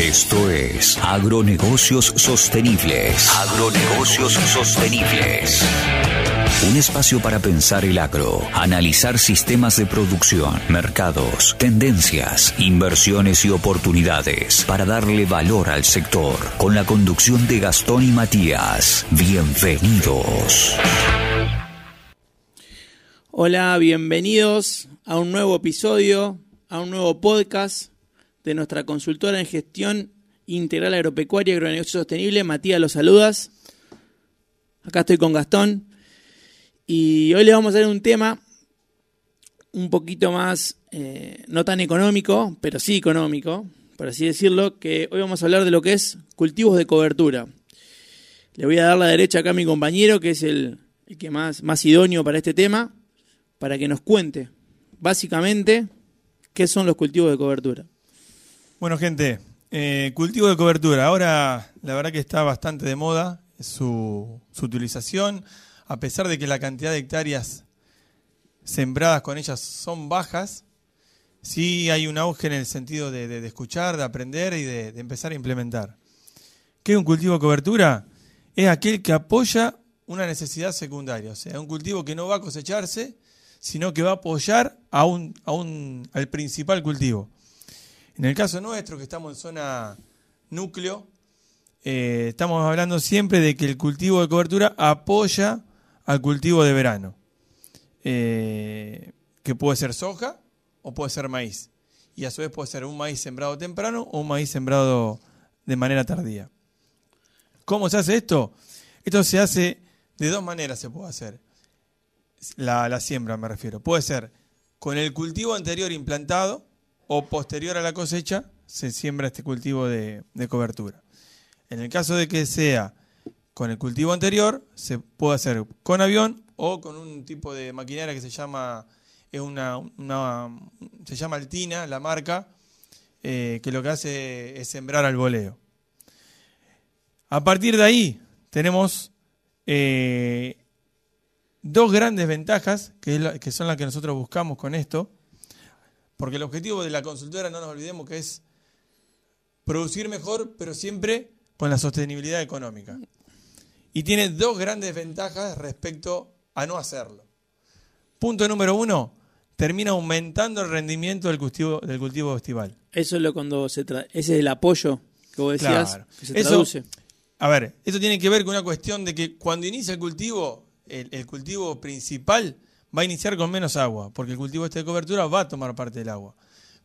Esto es Agronegocios Sostenibles. Agronegocios Sostenibles. Un espacio para pensar el agro, analizar sistemas de producción, mercados, tendencias, inversiones y oportunidades para darle valor al sector. Con la conducción de Gastón y Matías. Bienvenidos. Hola, bienvenidos a un nuevo episodio, a un nuevo podcast de nuestra consultora en gestión integral agropecuaria y agronegocio sostenible. Matías, los saludas. Acá estoy con Gastón. Y hoy les vamos a dar un tema un poquito más, eh, no tan económico, pero sí económico, por así decirlo, que hoy vamos a hablar de lo que es cultivos de cobertura. Le voy a dar la derecha acá a mi compañero, que es el, el que más, más idóneo para este tema para que nos cuente básicamente qué son los cultivos de cobertura. Bueno, gente, eh, cultivo de cobertura. Ahora la verdad que está bastante de moda su, su, utilización, a pesar de que la cantidad de hectáreas sembradas con ellas son bajas. Sí hay un auge en el sentido de, de, escuchar, de aprender y de, de empezar a implementar. ¿Qué es un cultivo de cobertura? Es aquel que apoya una necesidad secundaria, o sea, un cultivo que no va a cosecharse, sino que va a apoyar a un, a un, al principal cultivo. En el caso nuestro, que estamos en zona núcleo, eh, estamos hablando siempre de que el cultivo de cobertura apoya al cultivo de verano, eh, que puede ser soja o puede ser maíz. Y a su vez puede ser un maíz sembrado temprano o un maíz sembrado de manera tardía. ¿Cómo se hace esto? Esto se hace de dos maneras, se puede hacer la, la, siembra me refiero. Puede ser con el cultivo anterior implantado o posterior a la cosecha se siembra este cultivo de, de, cobertura. En el caso de que sea con el cultivo anterior, se puede hacer con avión o con un tipo de maquinaria que se llama, es una, se llama Altina, la marca, eh, que lo que hace es sembrar al voleo. A partir de ahí tenemos eh, dos grandes ventajas, que, son las que nosotros buscamos con esto, porque el objetivo de la consultora, no nos olvidemos, que es producir mejor, pero siempre con la sostenibilidad económica. Y tiene dos grandes ventajas respecto a no hacerlo. Punto número uno, termina aumentando el rendimiento del cultivo, del cultivo estival. Eso es lo cuando se ese es el apoyo que vos decías, claro. que se traduce. Eso, a ver, esto tiene que ver con una cuestión de que cuando inicia el cultivo, el, el, cultivo principal va a iniciar con menos agua, porque el cultivo este de cobertura va a tomar parte del agua.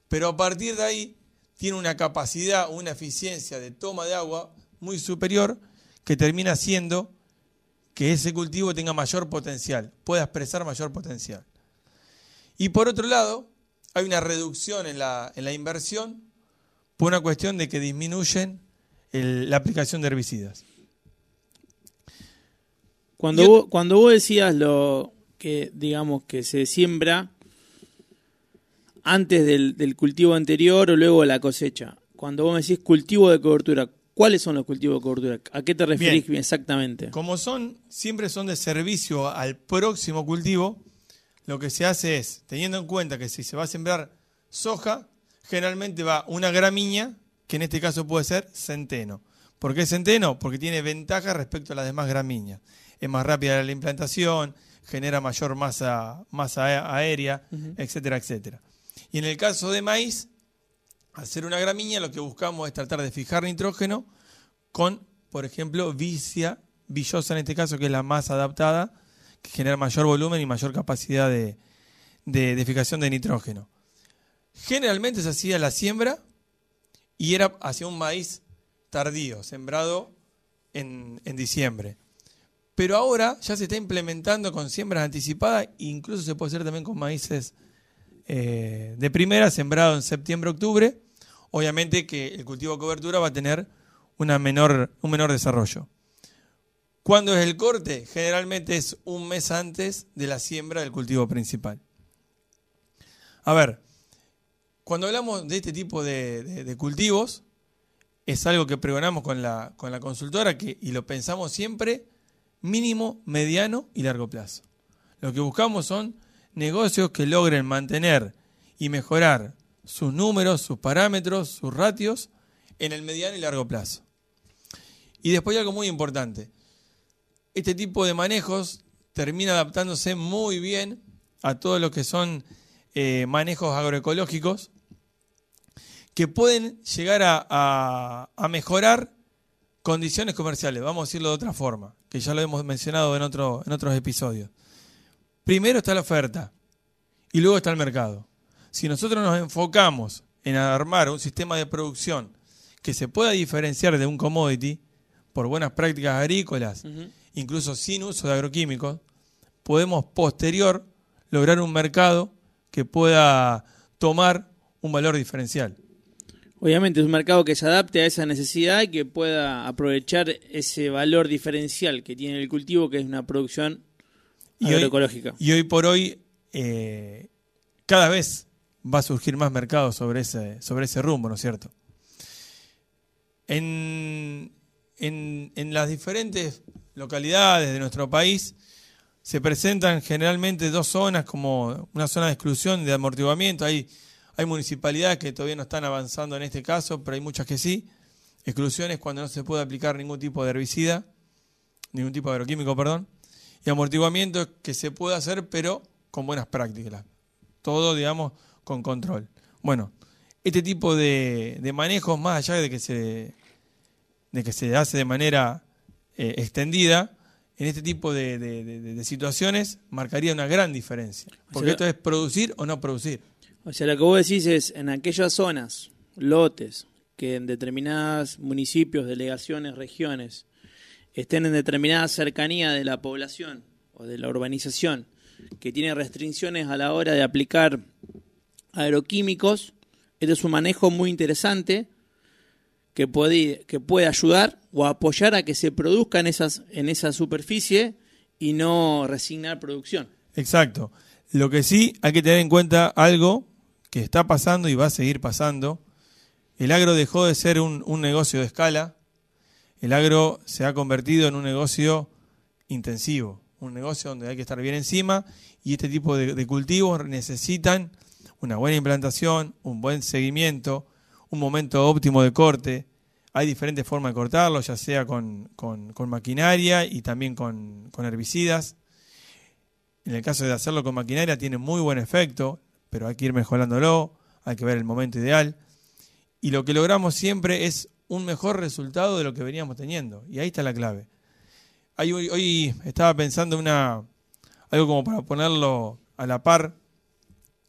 Pero a partir de ahí tiene una capacidad, una eficiencia de toma de agua muy superior que termina haciendo que ese cultivo tenga mayor potencial, pueda expresar mayor potencial. Y por otro lado, hay una reducción en la, en la inversión por una cuestión de que disminuyen el, la aplicación de herbicidas. Cuando, vos, cuando vos decías lo que, digamos, que se siembra antes del, del, cultivo anterior o luego de la cosecha, cuando vos me decís cultivo de cobertura, ¿cuáles son los cultivos de cobertura? ¿A qué te referís Bien. exactamente? Como son, siempre son de servicio al próximo cultivo, lo que se hace es, teniendo en cuenta que si se va a sembrar soja, generalmente va una gramínea, que en este caso puede ser centeno. ¿Por qué centeno? Porque tiene ventaja respecto a las demás gramíneas es más rápida la implantación, genera mayor masa, masa aérea, uh -huh. etcétera, etcétera. Y en el caso de maíz, ser una gramínea, lo que buscamos es tratar de fijar nitrógeno con, por ejemplo, vicia, villosa en este caso, que es la más adaptada, que genera mayor volumen y mayor capacidad de, de, de fijación de nitrógeno. Generalmente se hacía la siembra y era hacia un maíz tardío, sembrado en, en diciembre. Pero ahora ya se está implementando con siembras anticipadas, incluso se puede hacer también con maíces eh, de primera, sembrado en septiembre-octubre. Obviamente que el cultivo de cobertura va a tener una menor, un menor desarrollo. ¿Cuándo es el corte? Generalmente es un mes antes de la siembra del cultivo principal. A ver, cuando hablamos de este tipo de, cultivos, es algo que pregonamos con la, con la consultora que, y lo pensamos siempre mínimo, mediano y largo plazo. Lo que buscamos son negocios que logren mantener y mejorar sus números, sus parámetros, sus ratios en el mediano y largo plazo. Y después hay algo muy importante. Este tipo de manejos termina adaptándose muy bien a todo lo que son eh, manejos agroecológicos que pueden llegar a, mejorar condiciones comerciales, vamos a decirlo de otra forma, que ya lo hemos mencionado en, otro, en otros episodios. Primero está la oferta y luego está el mercado. Si nosotros nos enfocamos en armar un sistema de producción que se pueda diferenciar de un commodity por buenas prácticas agrícolas, incluso sin uso de agroquímicos, podemos posterior lograr un mercado que pueda tomar un valor diferencial. Obviamente es un mercado que se adapte a esa necesidad y que pueda aprovechar ese valor diferencial que tiene el cultivo, que es una producción agroecológica. y hoy por hoy, eh, cada vez va a surgir más mercado sobre ese, sobre ese rumbo, ¿no es cierto? En, en, en las diferentes localidades de nuestro país se presentan generalmente dos zonas como una zona de exclusión, de amortiguamiento. Hay, hay municipalidades que todavía no están avanzando en este caso, pero hay muchas que sí. Exclusiones cuando no se puede aplicar ningún tipo de herbicida, ningún tipo de agroquímico, perdón. Y amortiguamiento que se puede hacer, pero con buenas prácticas. Todo, digamos, con control. Bueno, este tipo de, de manejos, más allá de que se, de que se hace de manera eh, extendida, en este tipo de, situaciones marcaría una gran diferencia. Porque esto es producir o no producir. O sea, lo que vos decís es, en aquellas zonas, lotes, que en determinados municipios, delegaciones, regiones, estén en determinada cercanía de la población o de la urbanización, que tiene restricciones a la hora de aplicar agroquímicos, este es un manejo muy interesante que puede, que puede ayudar o apoyar a que se produzca esas, en esa superficie y no resignar producción. Exacto. Lo que sí hay que tener en cuenta algo que está pasando y va a seguir pasando. El agro dejó de ser un, negocio de escala. El agro se ha convertido en un negocio intensivo, un negocio donde hay que estar bien encima y este tipo de cultivos necesitan una buena implantación, un buen seguimiento, un momento óptimo de corte. Hay diferentes formas de cortarlo, ya sea con, maquinaria y también con, herbicidas. En el caso de hacerlo con maquinaria tiene muy buen efecto, pero hay que ir mejorándolo, hay que ver el momento ideal. Y lo que logramos siempre es un mejor resultado de lo que veníamos teniendo. Y ahí está la clave. Hoy, hoy estaba pensando una algo como para ponerlo a la par,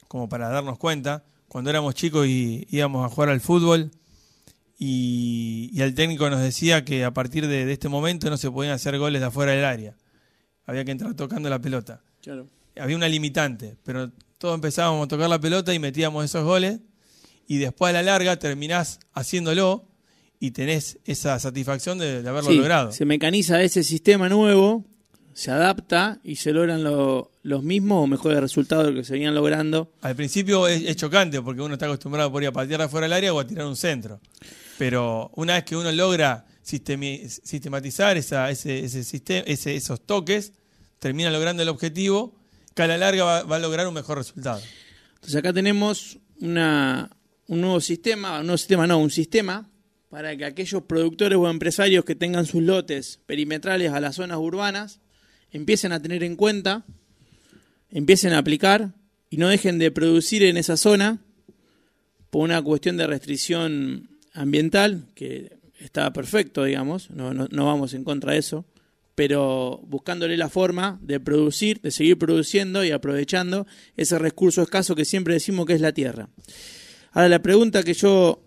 como para darnos cuenta cuando éramos chicos y íbamos a jugar al fútbol y, el técnico nos decía que a partir de, este momento no se podían hacer goles de afuera del área. Había que entrar tocando la pelota. Había una limitante, pero todos empezábamos a tocar la pelota y metíamos esos goles y después a la larga terminás haciéndolo y tenés esa satisfacción de, haberlo logrado. Se mecaniza ese sistema nuevo se adapta y se logran los mismos o mejores resultados de lo que se venían logrando. Al principio es, chocante porque uno está acostumbrado por ir a patear afuera del área o a tirar un centro. Pero una vez que uno logra sistematizar esa, ese, esos toques, termina logrando el objetivo, que a la larga va, a lograr un mejor resultado. Entonces acá tenemos una, un nuevo sistema, un nuevo sistema no, un sistema para que aquellos productores o empresarios que tengan sus lotes perimetrales a las zonas urbanas empiecen a tener en cuenta, empiecen a aplicar y no dejen de producir en esa zona por una cuestión de restricción ambiental, que está perfecto, digamos, no, no, vamos en contra de eso, pero buscándole la forma de producir, de seguir produciendo y aprovechando ese recurso escaso que siempre decimos que es la tierra. Ahora, la pregunta que yo,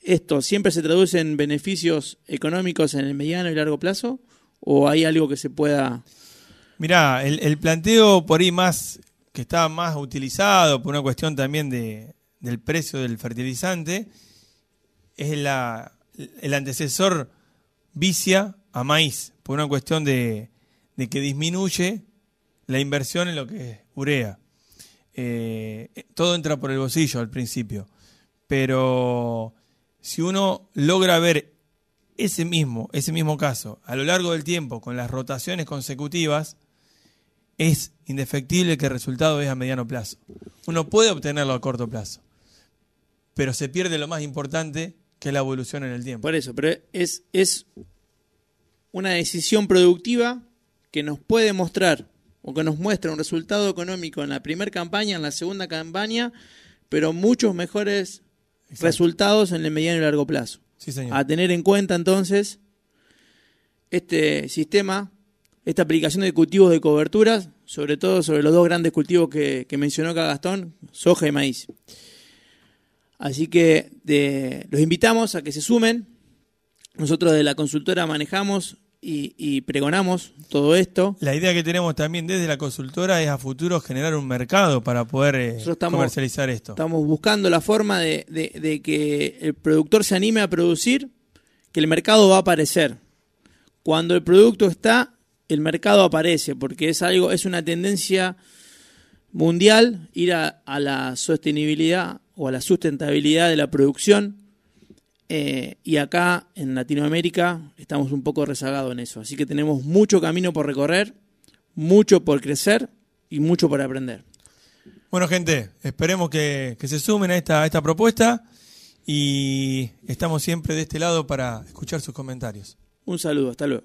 ¿esto siempre se traduce en beneficios económicos en el mediano y largo plazo? o hay algo que se pueda... Mirá, el, planteo por ahí más, que está más utilizado por una cuestión también de, del precio del fertilizante, es la, el antecesor vicia a maíz, por una cuestión de, de que disminuye la inversión en lo que es urea. Eh, todo entra por el bolsillo al principio, pero si uno logra ver ese mismo, ese mismo caso, a lo largo del tiempo, con las rotaciones consecutivas, es indefectible que el resultado es a mediano plazo. Uno puede obtenerlo a corto plazo, pero se pierde lo más importante, que es la evolución en el tiempo. Por eso, pero es, es una decisión productiva que nos puede mostrar o que nos muestra un resultado económico en la primera campaña, en la segunda campaña, pero muchos mejores resultados en el mediano y largo plazo. Sí, señor. A tener en cuenta entonces este sistema, esta aplicación de cultivos de coberturas, sobre todo sobre los dos grandes cultivos que, mencionó acá Gastón, soja y maíz. Así que los invitamos a que se sumen. Nosotros de la consultora manejamos y, pregonamos todo esto. La idea que tenemos también desde la consultora es a futuro generar un mercado para poder eh, comercializar esto. Estamos buscando la forma de, de, que el productor se anime a producir, que el mercado va a aparecer. Cuando el producto está, el mercado aparece, porque es algo, es una tendencia mundial ir a la sostenibilidad o a la sustentabilidad de la producción eh, y acá en Latinoamérica estamos un poco rezagados en eso. Así que tenemos mucho camino por recorrer, mucho por crecer y mucho por aprender. Bueno, gente, esperemos que, se sumen a esta, a esta propuesta y estamos siempre de este lado para escuchar sus comentarios. Un saludo, hasta luego.